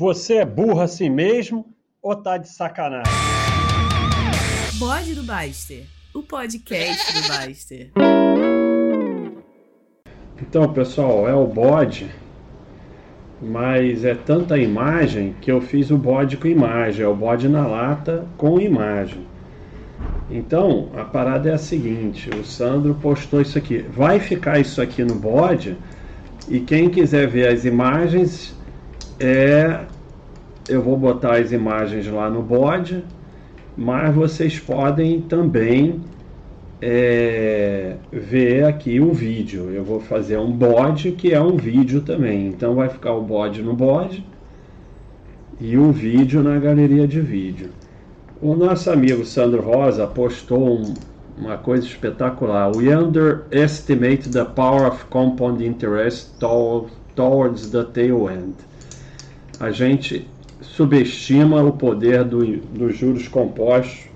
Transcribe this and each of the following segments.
Você é burro assim mesmo ou tá de sacanagem? Bode do Baster, o podcast do Baster. Então, pessoal, é o bode, mas é tanta imagem que eu fiz o bode com imagem, é o bode na lata com imagem. Então, a parada é a seguinte, o Sandro postou isso aqui. Vai ficar isso aqui no bode e quem quiser ver as imagens é eu vou botar as imagens lá no bode, mas vocês podem também é, ver aqui o vídeo. Eu vou fazer um bode que é um vídeo também. Então vai ficar o bode no bode e o vídeo na galeria de vídeo. O nosso amigo Sandro Rosa postou um, uma coisa espetacular. We underestimate the power of compound interest towards the tail end. A gente subestima o poder do, dos juros compostos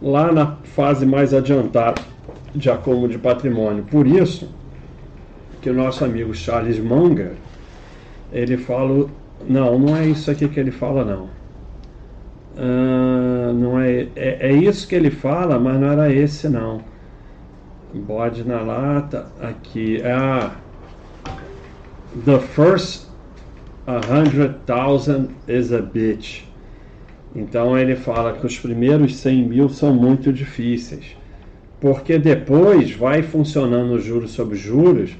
lá na fase mais adiantada de acúmulo de patrimônio. Por isso que o nosso amigo Charles Munger, ele fala, não, não é isso aqui que ele fala não. Uh, não é, é, é, isso que ele fala, mas não era esse não. Bode na lata, aqui. Ah, the first a hundred thousand is a bitch. Então ele fala que os primeiros 100 mil são muito difíceis, porque depois vai funcionando juros sobre juros,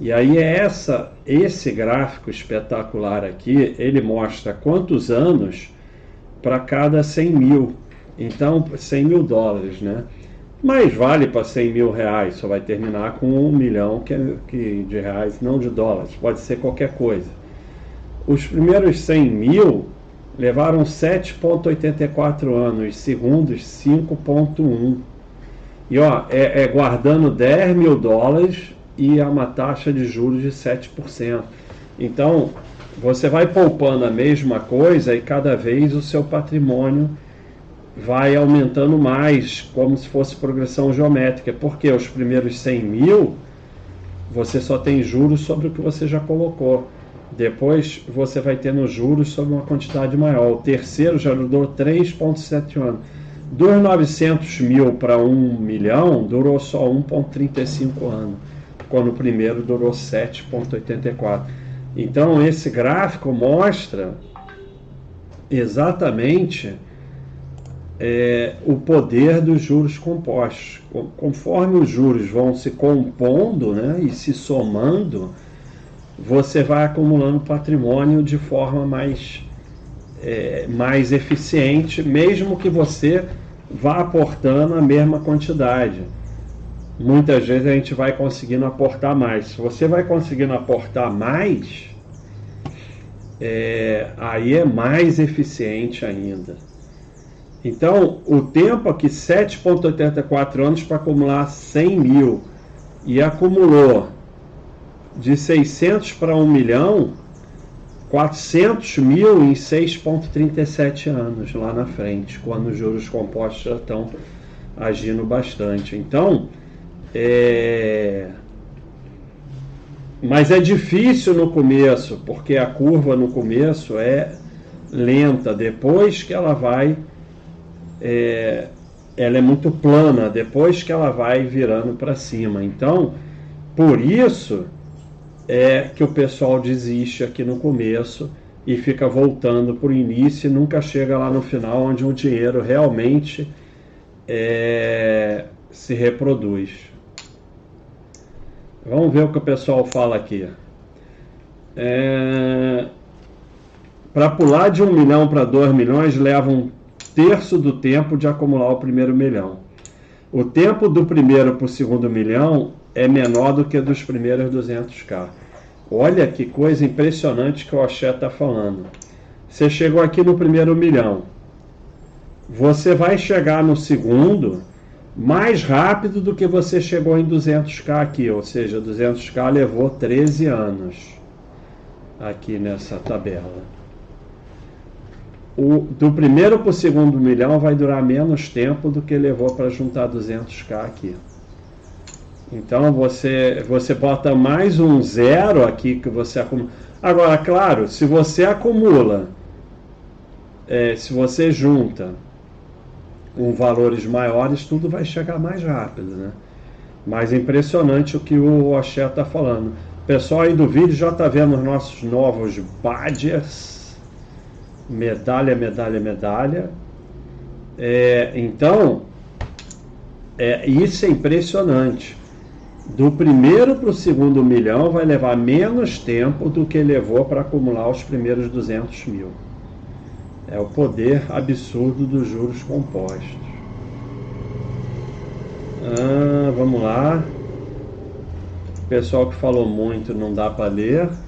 e aí é essa, esse gráfico espetacular aqui, ele mostra quantos anos para cada 100 mil, então 100 mil dólares, né? Mas vale para 100 mil reais, só vai terminar com um milhão que, é, que de reais, não de dólares, pode ser qualquer coisa. Os primeiros 100 mil levaram 7,84 anos, segundos 5,1. E ó, é, é, guardando 10 mil dólares e a uma taxa de juros de 7%. Então, você vai poupando a mesma coisa e cada vez o seu patrimônio vai aumentando mais, como se fosse progressão geométrica. Porque os primeiros 100 mil, você só tem juros sobre o que você já colocou. Depois você vai ter nos juros sobre uma quantidade maior. O terceiro já durou 3,7 anos. Dos 900 mil para 1 milhão, durou só 1,35 anos, quando o primeiro durou 7,84. Então, esse gráfico mostra exatamente é, o poder dos juros compostos. Conforme os juros vão se compondo né, e se somando, você vai acumulando patrimônio de forma mais, é, mais eficiente, mesmo que você vá aportando a mesma quantidade. Muitas vezes a gente vai conseguindo aportar mais. Se você vai conseguindo aportar mais, é, aí é mais eficiente ainda. Então, o tempo aqui, 7,84 anos para acumular 100 mil, e acumulou de 600 para 1 milhão, 400 mil em 6,37 anos lá na frente, quando os juros compostos já estão agindo bastante. Então, é... mas é difícil no começo, porque a curva no começo é lenta, depois que ela vai. É... Ela é muito plana, depois que ela vai virando para cima. Então, por isso é que o pessoal desiste aqui no começo e fica voltando para o início e nunca chega lá no final onde o dinheiro realmente é, se reproduz. Vamos ver o que o pessoal fala aqui. É, para pular de um milhão para dois milhões leva um terço do tempo de acumular o primeiro milhão. O tempo do primeiro para o segundo milhão é menor do que dos primeiros 200k. Olha que coisa impressionante que o Oxé está falando. Você chegou aqui no primeiro milhão. Você vai chegar no segundo mais rápido do que você chegou em 200k aqui, ou seja, 200k levou 13 anos aqui nessa tabela. O, do primeiro para o segundo milhão vai durar menos tempo do que levou para juntar 200k aqui. Então você, você bota mais um zero aqui que você acumula. Agora, claro, se você acumula, é, se você junta com valores maiores, tudo vai chegar mais rápido, né? Mas impressionante o que o Oxé está falando. Pessoal aí do vídeo já está vendo os nossos novos badges. Medalha, medalha, medalha. É, então, é, isso é impressionante. Do primeiro para o segundo milhão vai levar menos tempo do que levou para acumular os primeiros 200 mil. É o poder absurdo dos juros compostos. Ah, vamos lá. Pessoal que falou muito não dá para ler.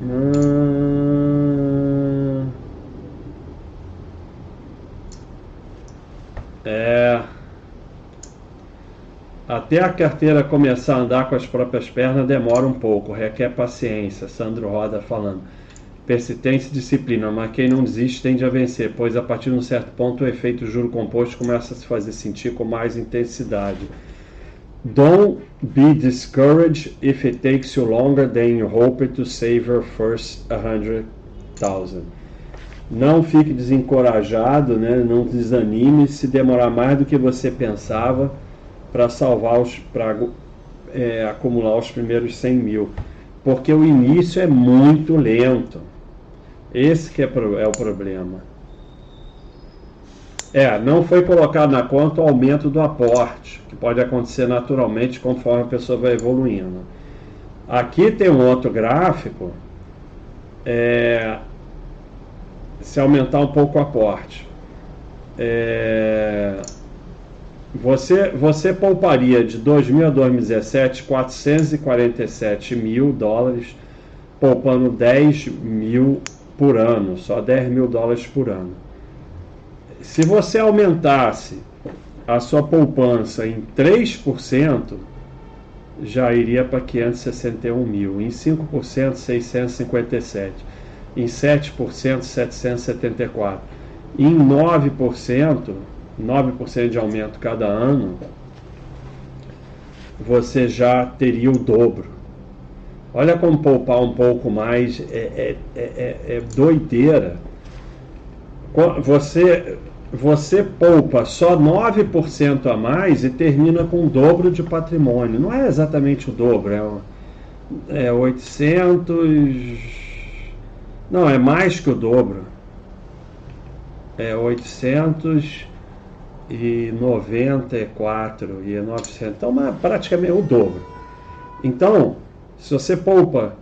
Ah, é. Até a carteira começar a andar com as próprias pernas demora um pouco, requer paciência. Sandro Roda falando persistência e disciplina, mas quem não desiste tende a vencer, pois a partir de um certo ponto o efeito juro composto começa a se fazer sentir com mais intensidade. Don't be discouraged if it takes you longer than you hoped to save your first 100,000. Não fique desencorajado, né? não desanime se demorar mais do que você pensava para salvar os, para é, acumular os primeiros 100 mil, porque o início é muito lento. Esse que é, é o problema. É, não foi colocado na conta o aumento do aporte, que pode acontecer naturalmente conforme a pessoa vai evoluindo. Aqui tem um outro gráfico. É, se aumentar um pouco o aporte. É, você, você pouparia de 2000 a 2017 447 mil dólares, poupando 10 mil por ano, só 10 mil dólares por ano. Se você aumentasse a sua poupança em 3%, já iria para 561 mil. Em 5%, 657. Em 7%, 774. Em 9%, 9% de aumento cada ano, você já teria o dobro. Olha como poupar um pouco mais é, é, é, é doideira. Você, você poupa só 9% a mais e termina com o dobro de patrimônio. Não é exatamente o dobro, é, é 800. Não, é mais que o dobro. É 894 e 900. Então, é praticamente o dobro. Então, se você poupa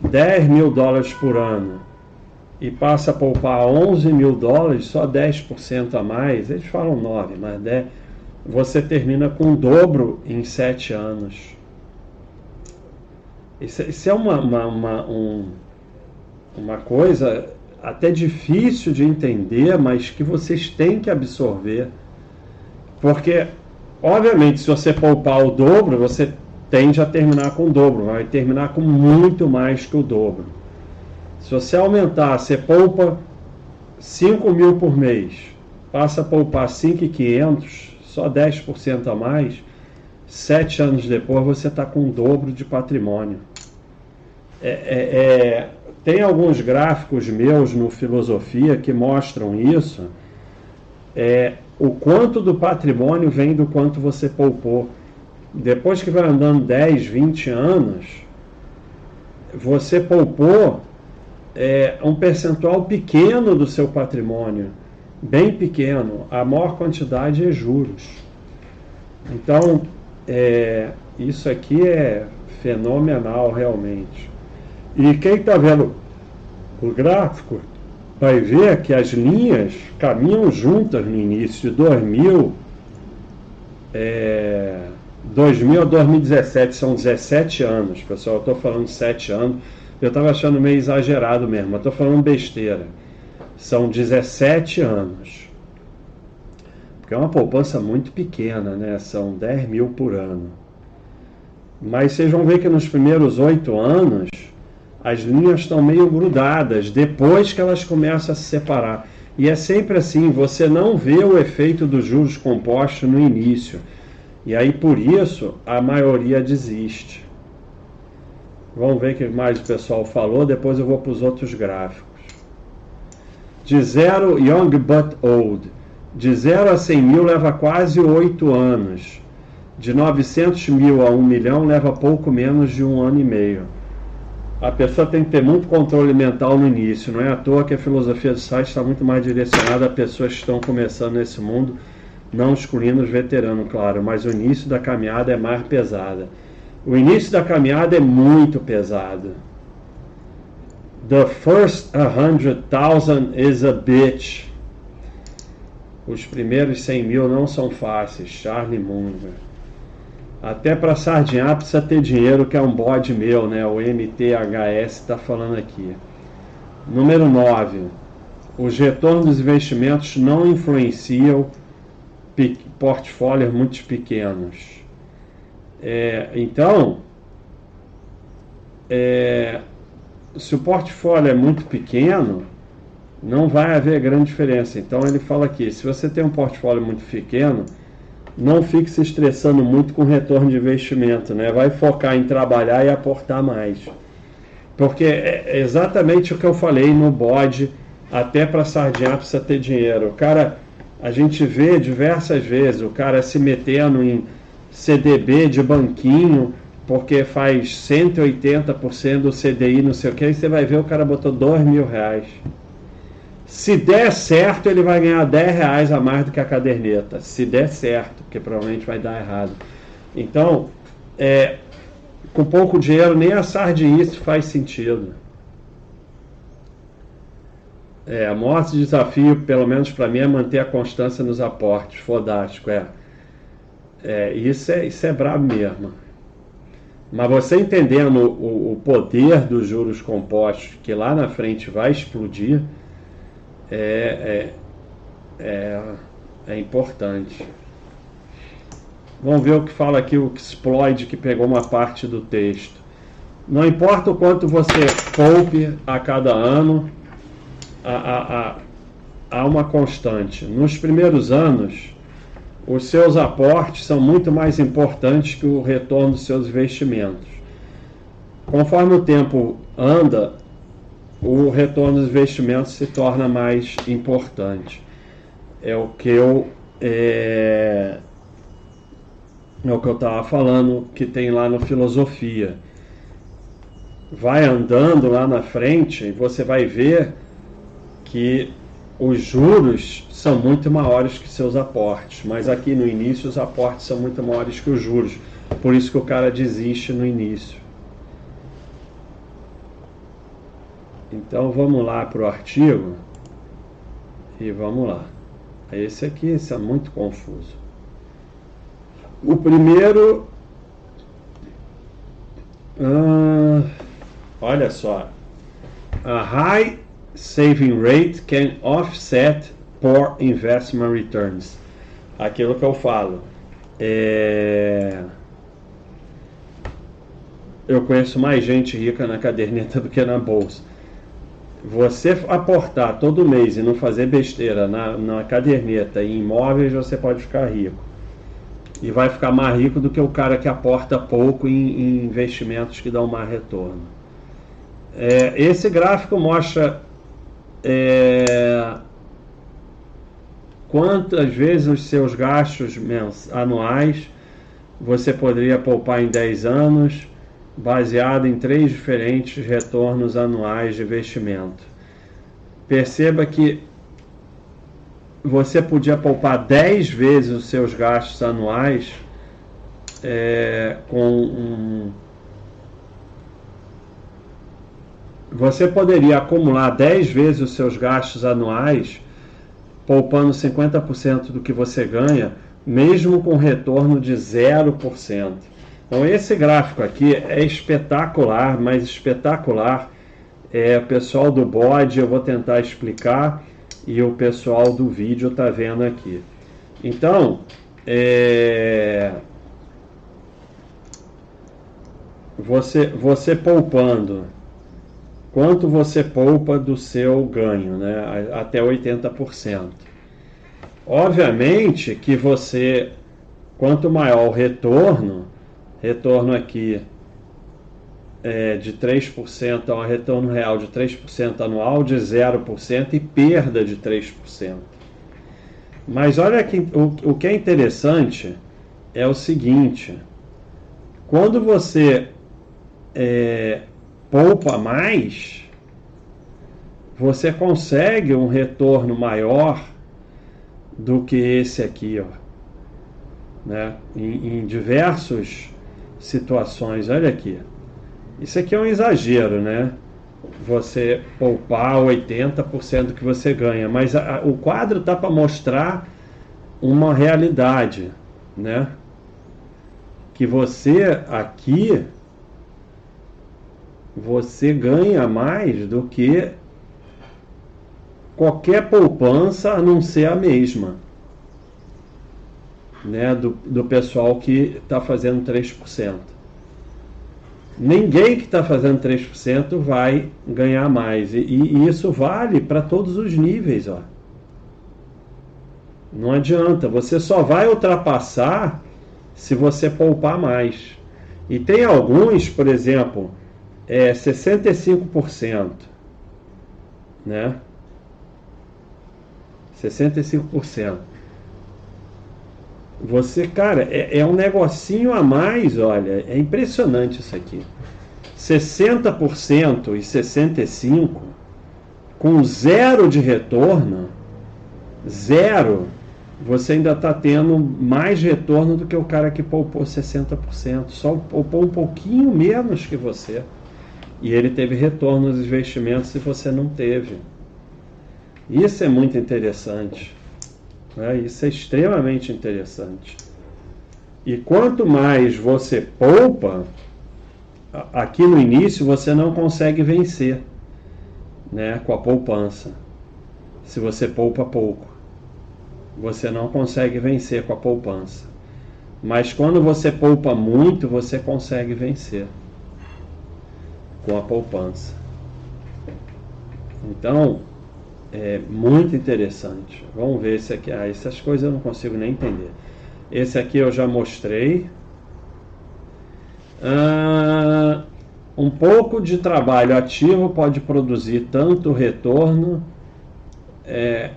10 mil dólares por ano e passa a poupar 11 mil dólares, só 10% a mais, eles falam 9, mas 10, você termina com o dobro em 7 anos. Isso, isso é uma, uma, uma, um, uma coisa até difícil de entender, mas que vocês têm que absorver. Porque, obviamente, se você poupar o dobro, você tende a terminar com o dobro, vai terminar com muito mais que o dobro. Se você aumentar, você poupa 5 mil por mês, passa a poupar 5,500, só 10% a mais, sete anos depois você está com o dobro de patrimônio. É, é, é, tem alguns gráficos meus no Filosofia que mostram isso. É, o quanto do patrimônio vem do quanto você poupou depois que vai andando 10, 20 anos, você poupou é, um percentual pequeno do seu patrimônio, bem pequeno. A maior quantidade é juros. Então, é, isso aqui é fenomenal realmente. E quem está vendo o gráfico vai ver que as linhas caminham juntas no início de 2000. É, 2000 a 2017 são 17 anos, pessoal. Eu estou falando 7 anos. Eu estava achando meio exagerado mesmo, estou falando besteira. São 17 anos. Porque é uma poupança muito pequena, né? São 10 mil por ano. Mas vocês vão ver que nos primeiros 8 anos as linhas estão meio grudadas, depois que elas começam a se separar. E é sempre assim, você não vê o efeito dos juros compostos no início E aí por isso a maioria desiste. Vamos ver o que mais o pessoal falou, depois eu vou para os outros gráficos. De zero, young but old. De 0 a 100 mil leva quase 8 anos. De 900 mil a 1 milhão leva pouco menos de um ano e meio. A pessoa tem que ter muito controle mental no início. Não é à toa que a filosofia do site está muito mais direcionada a pessoas que estão começando nesse mundo, não excluindo os veteranos, claro, mas o início da caminhada é mais pesada. O início da caminhada é muito pesado. The first 100,000 is a bitch. Os primeiros 100 mil não são fáceis. Charlie Munger. Até para sardinhar precisa ter dinheiro, que é um bode meu, né? O MTHS está falando aqui. Número 9. Os retornos dos investimentos não influenciam portfólios muito pequenos. É, então, é, se o portfólio é muito pequeno, não vai haver grande diferença. Então ele fala aqui, se você tem um portfólio muito pequeno, não fique se estressando muito com retorno de investimento, né? Vai focar em trabalhar e aportar mais. Porque é exatamente o que eu falei no bode, até para sardinha precisa ter dinheiro. O cara, a gente vê diversas vezes o cara se metendo em CDB de banquinho, porque faz 180% do CDI, não sei o que, e você vai ver o cara botou dois mil reais. Se der certo, ele vai ganhar 10 reais a mais do que a caderneta. Se der certo, porque provavelmente vai dar errado. Então, é, com pouco dinheiro, nem a sardinice faz sentido. É, a maior desafio, pelo menos para mim, é manter a constância nos aportes. Fodástico, é. é isso é. Isso é brabo mesmo. Mas você entendendo o, o poder dos juros compostos, que lá na frente vai explodir é, é, é, é importante. Vamos ver o que fala aqui o exploit que pegou uma parte do texto. Não importa o quanto você poupe a cada ano, há, há, há uma constante. Nos primeiros anos, os seus aportes são muito mais importantes que o retorno dos seus investimentos. Conforme o tempo anda, o retorno dos investimentos se torna mais importante. É o que eu é, é o que eu estava falando que tem lá no filosofia. Vai andando lá na frente e você vai ver que os juros são muito maiores que seus aportes, mas aqui no início os aportes são muito maiores que os juros. Por isso que o cara desiste no início. Então vamos lá para o artigo e vamos lá. Esse aqui esse é muito confuso. O primeiro, ah, olha só, a high saving rate can offset poor investment returns. Aquilo que eu falo. É... Eu conheço mais gente rica na caderneta do que na bolsa você aportar todo mês e não fazer besteira na, na caderneta e imóveis, você pode ficar rico. E vai ficar mais rico do que o cara que aporta pouco em, em investimentos que dão mais retorno. É, esse gráfico mostra é, quantas vezes os seus gastos anuais você poderia poupar em 10 anos baseado em três diferentes retornos anuais de investimento. Perceba que você podia poupar 10 vezes os seus gastos anuais é, com um. Você poderia acumular 10 vezes os seus gastos anuais, poupando 50% do que você ganha, mesmo com retorno de 0%. Então esse gráfico aqui é espetacular, mas espetacular. É, o pessoal do bode eu vou tentar explicar e o pessoal do vídeo está vendo aqui. Então, é, você, você poupando, quanto você poupa do seu ganho, né? até 80%. Obviamente que você quanto maior o retorno, retorno aqui é, de 3% a um retorno real de 3% anual, de 0% e perda de 3%. Mas olha que, o, o que é interessante é o seguinte: quando você é, poupa mais, você consegue um retorno maior do que esse aqui, ó. Né? Em, em diversas situações. Olha aqui. Isso aqui é um exagero, né? Você poupar 80% do que você ganha, mas a, a, o quadro tá para mostrar uma realidade, né? Que você aqui você ganha mais do que qualquer poupança a não ser a mesma. Né, do, do pessoal que está fazendo 3%. Ninguém que está fazendo 3% vai ganhar mais. E, e isso vale para todos os níveis. Ó. Não adianta, você só vai ultrapassar se você poupar mais. E tem alguns, por exemplo, é 65%, né? 65%. Você, cara, é, é, um negocinho a mais, olha, é impressionante isso aqui. 60% e 65% com zero de retorno, zero, você ainda está tendo mais retorno do que o cara que poupou 60%. Só poupou um pouquinho menos que você. E ele teve retorno nos investimentos e você não teve. Isso é muito interessante. Né? Isso é extremamente interessante. E quanto mais você poupa, aqui no início você não consegue vencer né, com a poupança. Se você poupa pouco, você não consegue vencer com a poupança. Mas quando você poupa muito, você consegue vencer com a poupança. Então, é muito interessante. Vamos ver esse aqui. Ah, essas coisas eu não consigo nem entender. Esse aqui eu já mostrei. Ah, um pouco de trabalho ativo pode produzir tanto retorno é,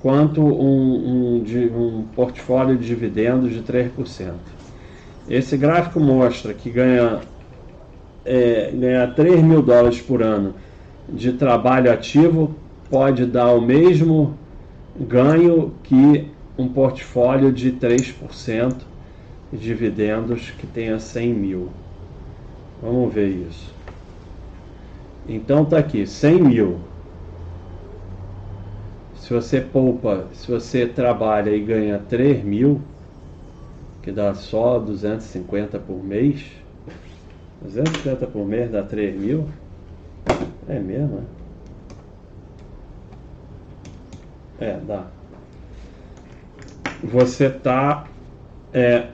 quanto um, um, de, um portfólio de dividendos de 3%. Esse gráfico mostra que ganha, é, ganha 3 mil dólares por ano de trabalho ativo pode dar o mesmo ganho que um portfólio de 3% de dividendos que tenha 100 mil. Vamos ver isso. Então tá aqui, 100 mil. Se você poupa, se você trabalha e ganha 3 mil, que dá só 250 por mês, 250 por mês dá 3 mil, é mesmo? É, é dá. Você tá. É,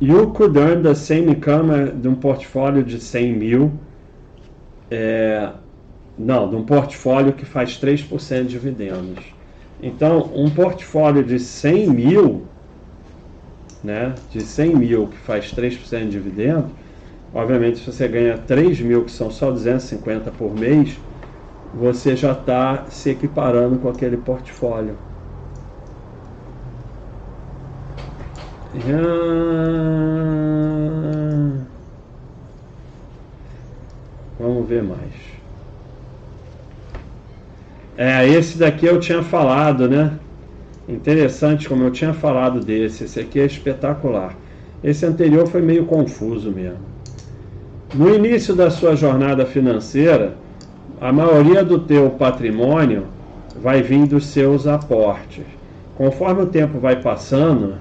you could earn the same income de um portfólio de 100 mil. É, não, de um portfólio que faz 3% de dividendos. Então, um portfólio de 100 mil, né, de 100 mil que faz 3% de dividendos, Obviamente, se você ganha 3 mil, que são só 250 por mês, você já está se equiparando com aquele portfólio. Vamos ver mais. É, esse daqui eu tinha falado, né? Interessante como eu tinha falado desse. Esse aqui é espetacular. Esse anterior foi meio confuso mesmo. No início da sua jornada financeira, a maioria do teu patrimônio vai vir dos seus aportes. Conforme o tempo vai passando,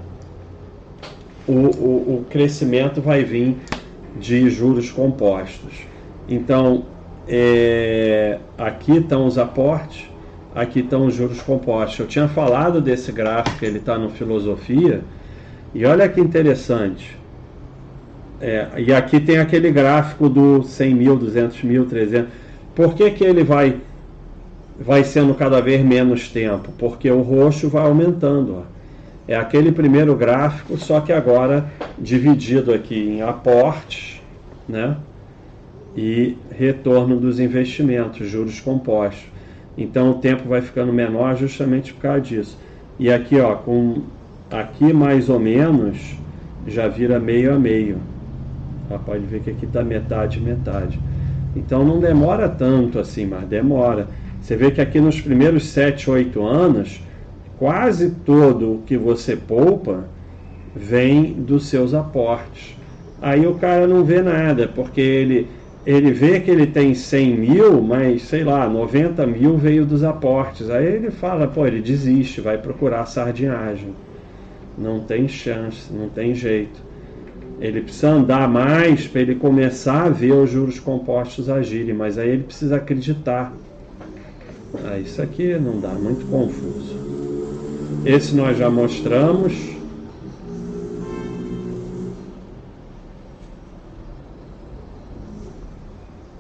o, o, o crescimento vai vir de juros compostos. Então, é, aqui estão os aportes, aqui estão os juros compostos. Eu tinha falado desse gráfico, ele está no Filosofia, e olha que interessante. É, e aqui tem aquele gráfico do 100 mil, 200 mil, 300. Por que, que ele vai, vai sendo cada vez menos tempo? Porque o roxo vai aumentando. Ó. É aquele primeiro gráfico, só que agora dividido aqui em aportes, né? E retorno dos investimentos, juros compostos. Então o tempo vai ficando menor justamente por causa disso. E aqui, ó, com aqui mais ou menos já vira meio a meio. Pode ver que aqui está metade, metade. Então não demora tanto assim, mas demora. Você vê que aqui nos primeiros 7, 8 anos, quase todo o que você poupa vem dos seus aportes. Aí o cara não vê nada, porque ele, ele vê que ele tem 100 mil, mas sei lá, 90 mil veio dos aportes. Aí ele fala, pô, ele desiste, vai procurar sardinhagem. Não tem chance, não tem jeito. Ele precisa andar mais para ele começar a ver os juros compostos agirem, mas aí ele precisa acreditar. Ah, isso aqui não dá, muito confuso. Esse nós já mostramos.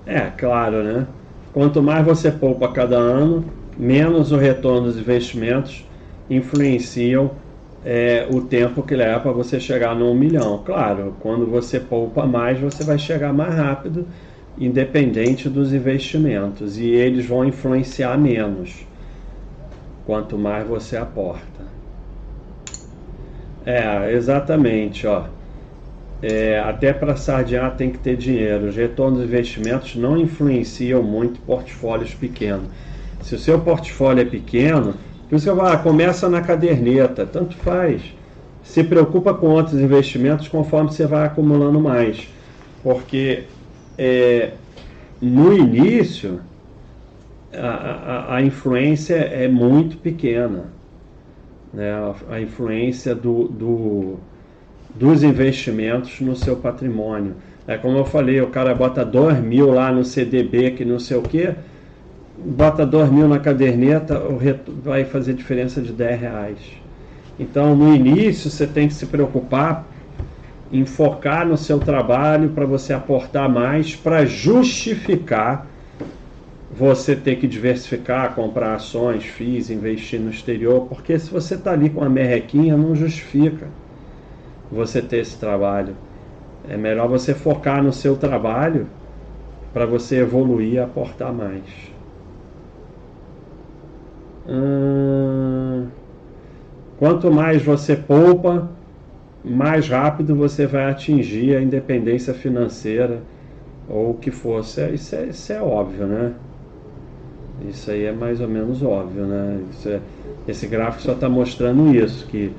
É, claro, né? Quanto mais você poupa cada ano, menos o retorno dos investimentos influenciam é, o tempo que leva para você chegar no 1 milhão. Claro, quando você poupa mais, você vai chegar mais rápido, independente dos investimentos, e eles vão influenciar menos quanto mais você aporta. É, exatamente, ó. É, até para sardear tem que ter dinheiro. Os retornos dos investimentos não influenciam muito portfólios pequenos. Se o seu portfólio é pequeno, por isso que eu falo, ah, começa na caderneta, tanto faz. Se preocupa com outros investimentos conforme você vai acumulando mais. Porque é, no início a, a, a, influência é muito pequena. Né? A, a influência do, do, dos investimentos no seu patrimônio. É como eu falei, o cara bota 2 mil lá no CDB, que não sei o quê bota 2 mil na caderneta, vai fazer diferença de 10 reais. Então, no início, você tem que se preocupar em focar no seu trabalho para você aportar mais, para justificar você ter que diversificar, comprar ações, FIIs, investir no exterior, porque se você está ali com a merrequinha, não justifica você ter esse trabalho. É melhor você focar no seu trabalho para você evoluir e aportar mais. Quanto mais você poupa, mais rápido você vai atingir a independência financeira ou o que fosse. Isso é, isso é óbvio, né? Isso aí é mais ou menos óbvio, né? É, esse gráfico só está mostrando isso, que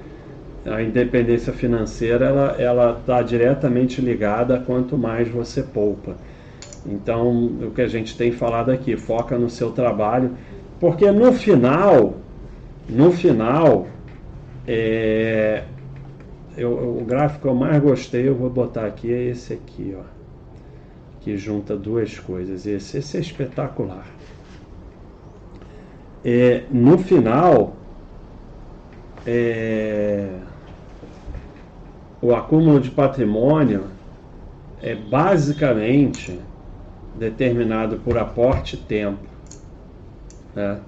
a independência financeira ela ela está diretamente ligada a quanto mais você poupa. Então, o que a gente tem falado aqui, foca no seu trabalho porque no final, no final, é, eu, o gráfico que eu mais gostei, eu vou botar aqui, é esse aqui, ó. Que junta duas coisas. Esse, esse é espetacular. É, no final, é, o acúmulo de patrimônio é basicamente determinado por aporte e tempo. Né?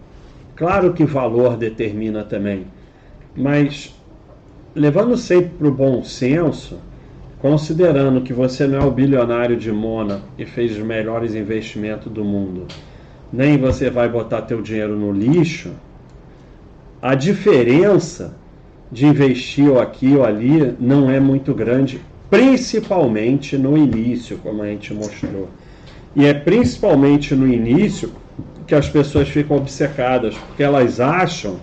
Claro que valor determina também, mas levando sempre para o bom senso, considerando que você não é o bilionário de Mona e fez os melhores investimentos do mundo, nem você vai botar teu dinheiro no lixo, a diferença de investir ou aqui ou ali não é muito grande, principalmente no início, como a gente mostrou. E é principalmente no início que as pessoas ficam obcecadas, porque elas acham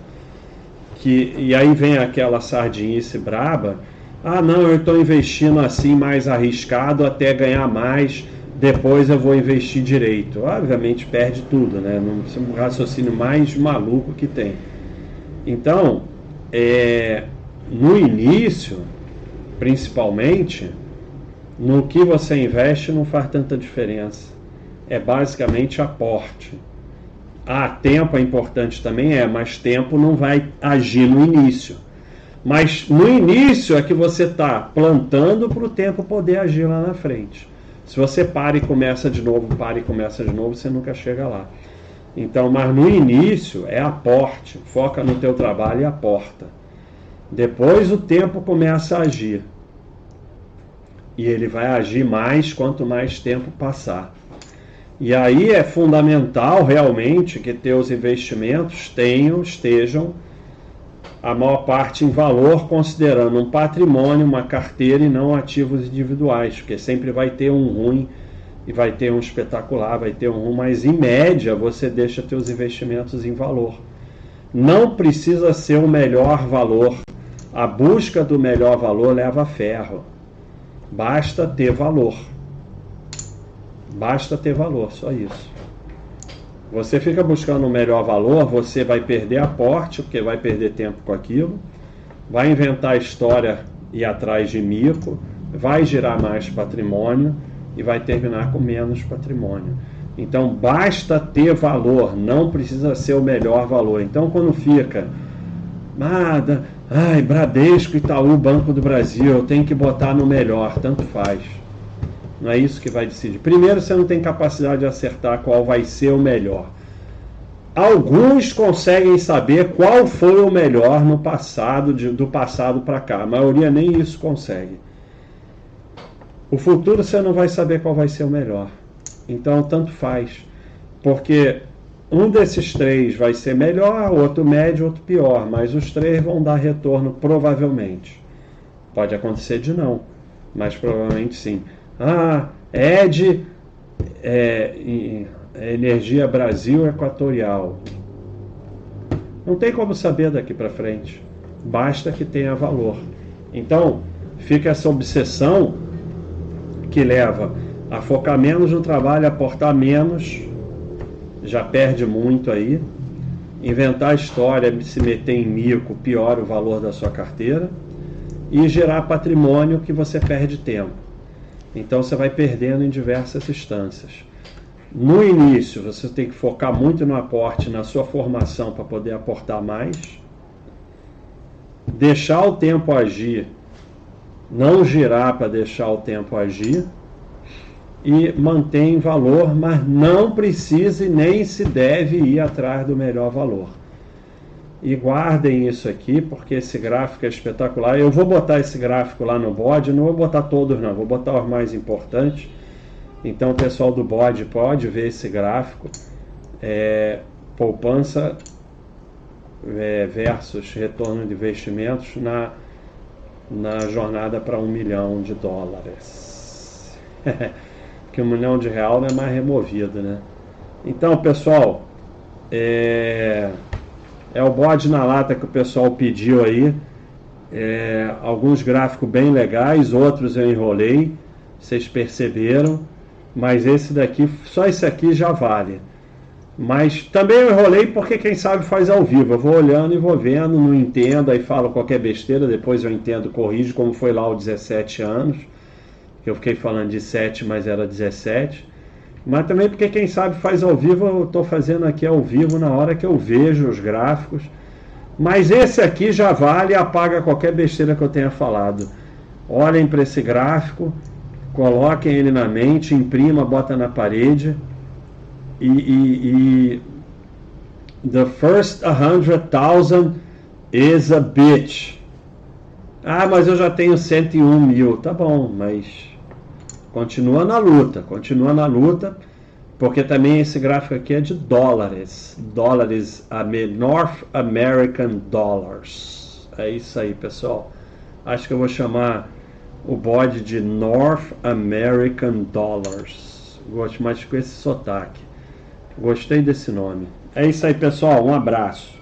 que. E aí vem aquela sardinice braba. Ah, não, eu estou investindo assim mais arriscado até ganhar mais, depois eu vou investir direito. Obviamente perde tudo, né? É um raciocínio mais maluco que tem. Então, é, no início, principalmente, no que você investe não faz tanta diferença. É basicamente aporte. Ah, tempo é importante também, é, mas tempo não vai agir no início. Mas no início é que você está plantando para o tempo poder agir lá na frente. Se você para e começa de novo, para e começa de novo, você nunca chega lá. Então, mas no início é aporte, foca no teu trabalho e aporta. Depois o tempo começa a agir. E ele vai agir mais quanto mais tempo passar. E aí é fundamental realmente que teus investimentos tenham, estejam a maior parte em valor, considerando um patrimônio, uma carteira e não ativos individuais, porque sempre vai ter um ruim e vai ter um espetacular, vai ter um, mas em média você deixa teus investimentos em valor. Não precisa ser o melhor valor. A busca do melhor valor leva ferro. Basta ter valor. Basta ter valor, só isso. Você fica buscando o melhor valor, você vai perder aporte, porque vai perder tempo com aquilo, vai inventar história e atrás de mico, vai gerar mais patrimônio e vai terminar com menos patrimônio. Então basta ter valor, não precisa ser o melhor valor. Então quando fica, nada, ai, Bradesco, Itaú, Banco do Brasil, eu tenho que botar no melhor, tanto faz. Não é isso que vai decidir. Primeiro, você não tem capacidade de acertar qual vai ser o melhor. Alguns conseguem saber qual foi o melhor no passado, de, do passado para cá. A maioria nem isso consegue. O futuro você não vai saber qual vai ser o melhor. Então, tanto faz. Porque um desses três vai ser melhor, outro médio, outro pior. Mas os três vão dar retorno provavelmente. Pode acontecer de não, mas provavelmente sim. Ah, Ed, é, Energia Brasil Equatorial. Não tem como saber daqui para frente. Basta que tenha valor. Então, fica essa obsessão que leva a focar menos no trabalho, aportar menos, já perde muito aí. Inventar história, se meter em mico, piora o valor da sua carteira. E gerar patrimônio que você perde tempo. Então você vai perdendo em diversas instâncias. No início, você tem que focar muito no aporte, na sua formação para poder aportar mais. Deixar o tempo agir não girar para deixar o tempo agir e mantém valor, mas não precisa e nem se deve ir atrás do melhor valor. E guardem isso aqui, porque esse gráfico é espetacular. Eu vou botar esse gráfico lá no bode, não vou botar todos não, vou botar os mais importantes. Então o pessoal do bode pode ver esse gráfico. É, poupança é, versus retorno de investimentos na na jornada para um milhão de dólares. que um milhão de real não é mais removido, né? Então, pessoal, é, é o bode na lata que o pessoal pediu aí. É, alguns gráficos bem legais, outros eu enrolei, vocês perceberam, mas esse daqui, só esse aqui já vale. Mas também eu enrolei porque quem sabe faz ao vivo. Eu vou olhando e vou vendo, não entendo, aí falo qualquer besteira, depois eu entendo, corrijo, como foi lá os 17 anos. Eu fiquei falando de 7, mas era 17. Mas também porque quem sabe faz ao vivo, eu estou fazendo aqui ao vivo na hora que eu vejo os gráficos. Mas esse aqui já vale e apaga qualquer besteira que eu tenha falado. Olhem para esse gráfico, coloquem ele na mente, imprima, bota na parede e, e, e the first 100,000 is a bitch. Ah, mas eu já tenho 101 mil. Tá bom, mas continua na luta, continua na luta, porque também esse gráfico aqui é de dólares. Dólares, North American Dollars. É isso aí, pessoal. Acho que eu vou chamar o bode de North American Dollars. Gosto mais com esse sotaque. Gostei desse nome. É isso aí, pessoal. Um abraço.